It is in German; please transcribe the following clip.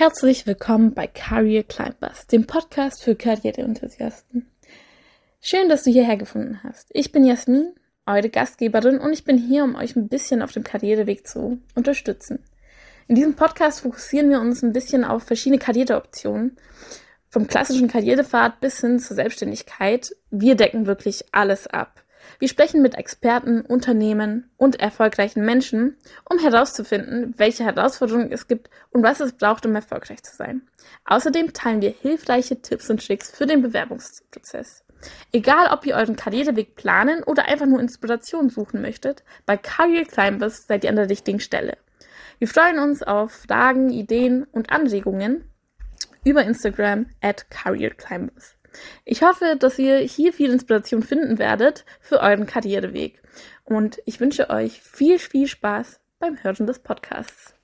Herzlich willkommen bei Career Climbers, dem Podcast für Karriereenthusiasten. Schön, dass du hierher gefunden hast. Ich bin Jasmin, eure Gastgeberin, und ich bin hier, um euch ein bisschen auf dem Karriereweg zu unterstützen. In diesem Podcast fokussieren wir uns ein bisschen auf verschiedene Karriereoptionen, vom klassischen Karrierepfad bis hin zur Selbstständigkeit. Wir decken wirklich alles ab. Wir sprechen mit Experten, Unternehmen und erfolgreichen Menschen, um herauszufinden, welche Herausforderungen es gibt und was es braucht, um erfolgreich zu sein. Außerdem teilen wir hilfreiche Tipps und Tricks für den Bewerbungsprozess. Egal, ob ihr euren Karriereweg planen oder einfach nur Inspiration suchen möchtet, bei Career Climbers seid ihr an der richtigen Stelle. Wir freuen uns auf Fragen, Ideen und Anregungen über Instagram at Career Climbers. Ich hoffe, dass ihr hier viel Inspiration finden werdet für euren Karriereweg. Und ich wünsche euch viel, viel Spaß beim Hören des Podcasts.